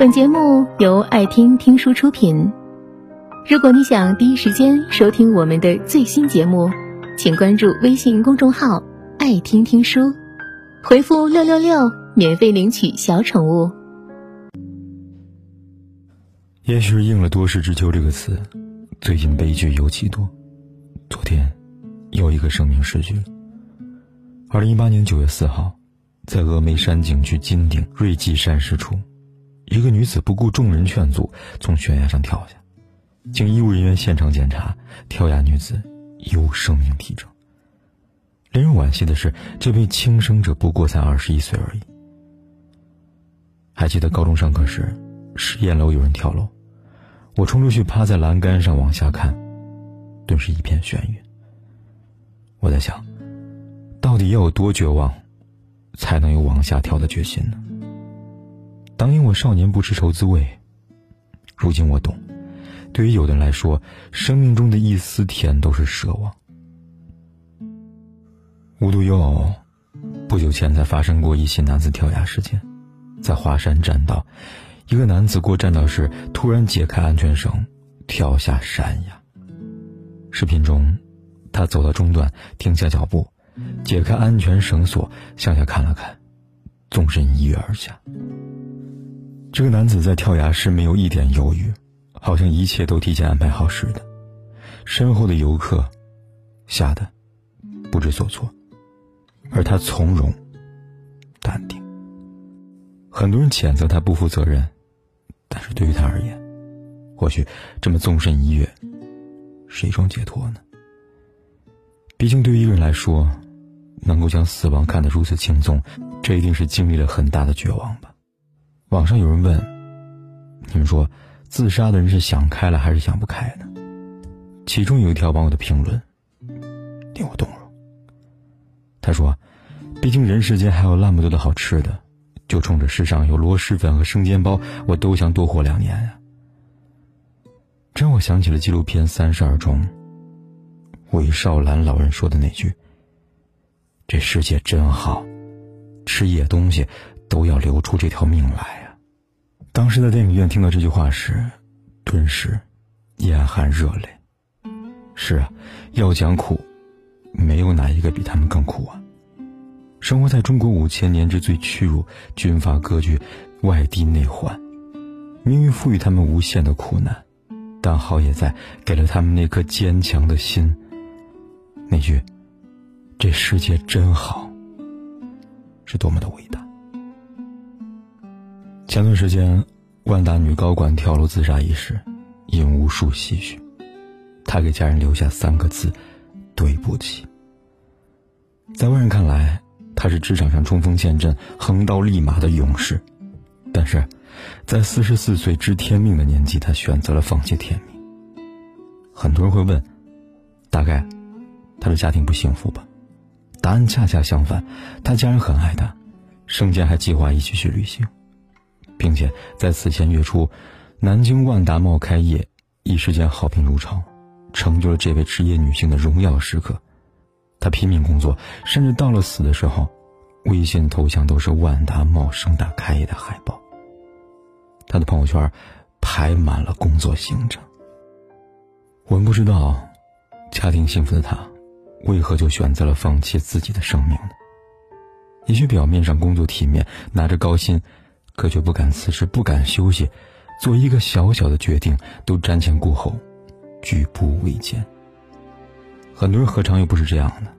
本节目由爱听听书出品。如果你想第一时间收听我们的最新节目，请关注微信公众号“爱听听书”，回复“六六六”免费领取小宠物。也许是应了“多事之秋”这个词，最近悲剧尤其多。昨天，又一个生命逝去了。二零一八年九月四号，在峨眉山景区金顶瑞济山石处。一个女子不顾众人劝阻，从悬崖上跳下。经医务人员现场检查，跳崖女子有生命体征。令人惋惜的是，这位轻生者不过才二十一岁而已。还记得高中上课时，实验楼有人跳楼，我冲出去趴在栏杆上往下看，顿时一片眩晕。我在想，到底要有多绝望，才能有往下跳的决心呢？当年我少年不知愁滋味，如今我懂。对于有的人来说，生命中的一丝甜都是奢望。无独有偶，不久前才发生过一起男子跳崖事件，在华山栈道，一个男子过栈道时突然解开安全绳，跳下山崖。视频中，他走到中段停下脚步，解开安全绳索，向下看了看，纵身一跃而下。这个男子在跳崖时没有一点犹豫，好像一切都提前安排好似的。身后的游客吓得不知所措，而他从容淡定。很多人谴责他不负责任，但是对于他而言，或许这么纵身一跃是一种解脱呢。毕竟，对于一个人来说，能够将死亡看得如此轻松，这一定是经历了很大的绝望吧。网上有人问：“你们说，自杀的人是想开了还是想不开呢？”其中有一条网友的评论令我动容。他说：“毕竟人世间还有那么多的好吃的，就冲着世上有螺蛳粉和生煎包，我都想多活两年呀。”这让我想起了纪录片《三十二》中韦少兰老人说的那句：“这世界真好，吃野东西都要留出这条命来。”当时在电影院听到这句话时，顿时眼含热泪。是啊，要讲苦，没有哪一个比他们更苦啊！生活在中国五千年之最屈辱、军阀割据、外地内患，命运赋予他们无限的苦难，但好也在给了他们那颗坚强的心。那句“这世界真好”，是多么的伟大。前段时间，万达女高管跳楼自杀一事，引无数唏嘘。她给家人留下三个字：“对不起。”在外人看来，她是职场上冲锋陷阵、横刀立马的勇士，但是，在四十四岁知天命的年纪，她选择了放弃天命。很多人会问：“大概，她的家庭不幸福吧？”答案恰恰相反，她家人很爱她，生前还计划一起去旅行。并且在此前月初，南京万达茂开业，一时间好评如潮，成就了这位职业女性的荣耀时刻。她拼命工作，甚至到了死的时候，微信头像都是万达茂盛大开业的海报。她的朋友圈排满了工作行程。我们不知道，家庭幸福的她，为何就选择了放弃自己的生命呢？也许表面上工作体面，拿着高薪。可却不敢辞职，不敢休息，做一个小小的决定都瞻前顾后，举步维艰。很多人何尝又不是这样的？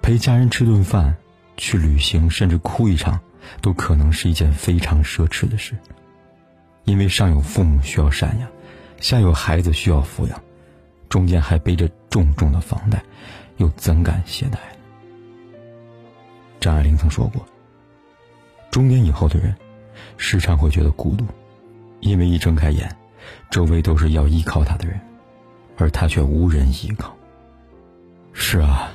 陪家人吃顿饭，去旅行，甚至哭一场，都可能是一件非常奢侈的事。因为上有父母需要赡养，下有孩子需要抚养，中间还背着重重的房贷，又怎敢懈怠？张爱玲曾说过：“中年以后的人。”时常会觉得孤独，因为一睁开眼，周围都是要依靠他的人，而他却无人依靠。是啊，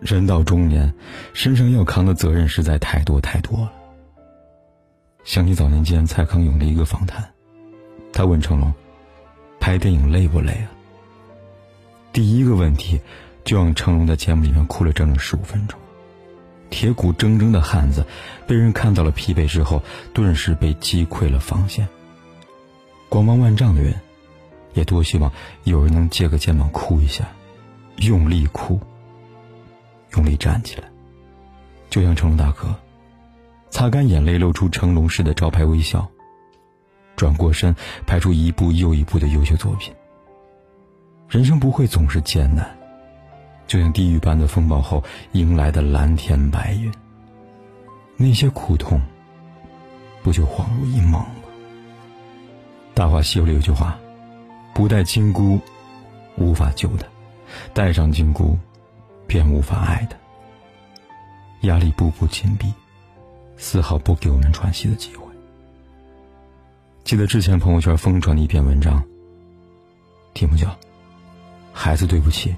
人到中年，身上要扛的责任实在太多太多了。想起早年间蔡康永的一个访谈，他问成龙：“拍电影累不累啊？”第一个问题，就让成龙在节目里面哭了整整十五分钟。铁骨铮铮的汉子，被人看到了疲惫之后，顿时被击溃了防线，光芒万丈的人，也多希望有人能借个肩膀哭一下，用力哭，用力站起来，就像成龙大哥，擦干眼泪，露出成龙式的招牌微笑，转过身，拍出一部又一部的优秀作品。人生不会总是艰难，就像地狱般的风暴后迎来的蓝天白云。那些苦痛，不就恍如一梦吗？《大话西游》里有句话：“不戴金箍，无法救他；戴上金箍，便无法爱他。”压力步步紧逼，丝毫不给我们喘息的机会。记得之前朋友圈疯传的一篇文章，题目叫《孩子对不起》，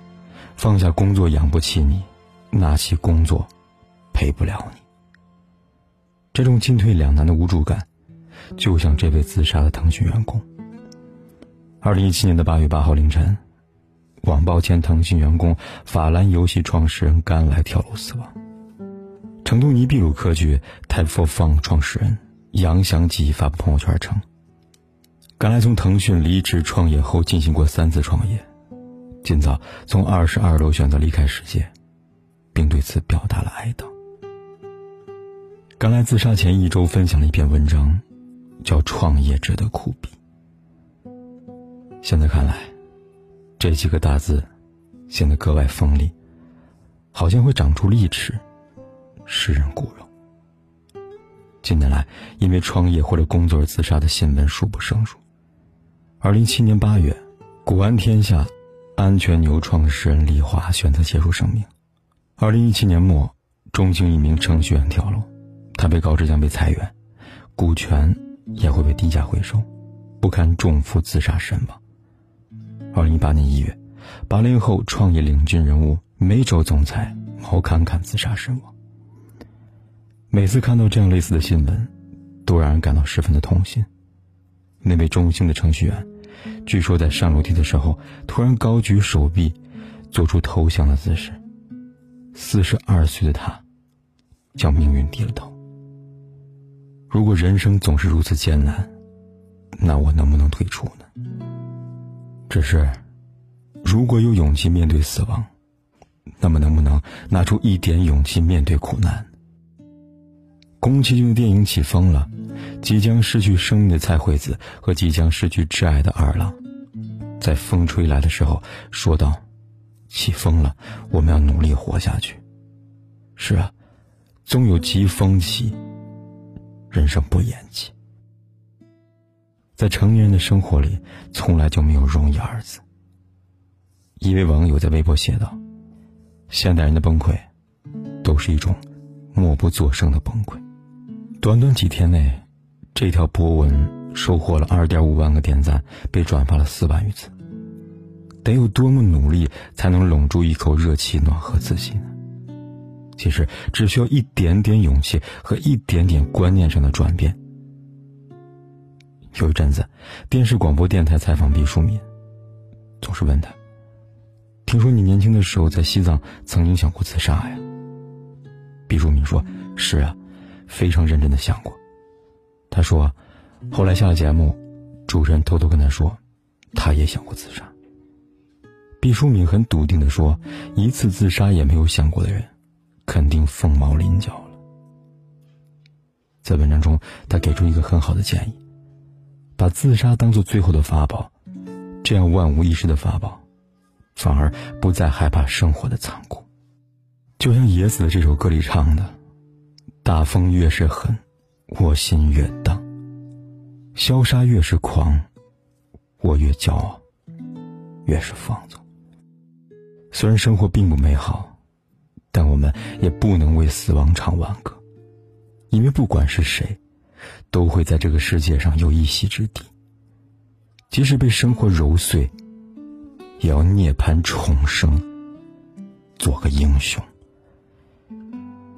放下工作养不起你，拿起工作陪不了你。这种进退两难的无助感。就像这位自杀的腾讯员工。二零一七年的八月八号凌晨，网曝前腾讯员工法兰游戏创始人甘来跳楼死亡。成都尼比鲁科技 Type f o n 创始人杨祥吉发布朋友圈称，甘来从腾讯离职创业后进行过三次创业，尽早从二十二楼选择离开世界，并对此表达了哀悼。甘来自杀前一周分享了一篇文章。叫创业者的苦逼。现在看来，这几个大字显得格外锋利，好像会长出利齿，使人骨肉。近年来，因为创业或者工作而自杀的新闻数不胜数。二零一七年八月，古安天下安全牛创始人李华选择结束生命。二零一七年末，中兴一名程序员跳楼，他被告知将被裁员，股权。也会被低价回收，不堪重负自杀身亡。二零一八年一月，八零后创业领军人物梅州总裁毛侃侃自杀身亡。每次看到这样类似的新闻，都让人感到十分的痛心。那位中兴的程序员，据说在上楼梯的时候突然高举手臂，做出投降的姿势。四十二岁的他，向命运低了头。如果人生总是如此艰难，那我能不能退出呢？只是，如果有勇气面对死亡，那么能不能拿出一点勇气面对苦难？宫崎骏的电影起风了，即将失去生命的蔡惠子和即将失去挚爱的二郎，在风吹来的时候说道：“起风了，我们要努力活下去。”是啊，总有疾风起。人生不言弃，在成年人的生活里，从来就没有容易二字。一位网友在微博写道：“现代人的崩溃，都是一种默不作声的崩溃。”短短几天内，这条博文收获了二点五万个点赞，被转发了四万余次。得有多么努力，才能拢住一口热气，暖和自己呢？其实只需要一点点勇气和一点点观念上的转变。有一阵子，电视广播电台采访毕淑敏，总是问他：“听说你年轻的时候在西藏曾经想过自杀呀？”毕淑敏说：“是啊，非常认真的想过。”他说：“后来下了节目，主持人偷偷跟他说，他也想过自杀。”毕淑敏很笃定的说：“一次自杀也没有想过的人。”肯定凤毛麟角了。在文章中，他给出一个很好的建议：把自杀当做最后的法宝，这样万无一失的法宝，反而不再害怕生活的残酷。就像野子的这首歌里唱的：“大风越是狠，我心越荡；消杀越是狂，我越骄傲，越是放纵。”虽然生活并不美好。但我们也不能为死亡唱挽歌，因为不管是谁，都会在这个世界上有一席之地。即使被生活揉碎，也要涅槃重生，做个英雄。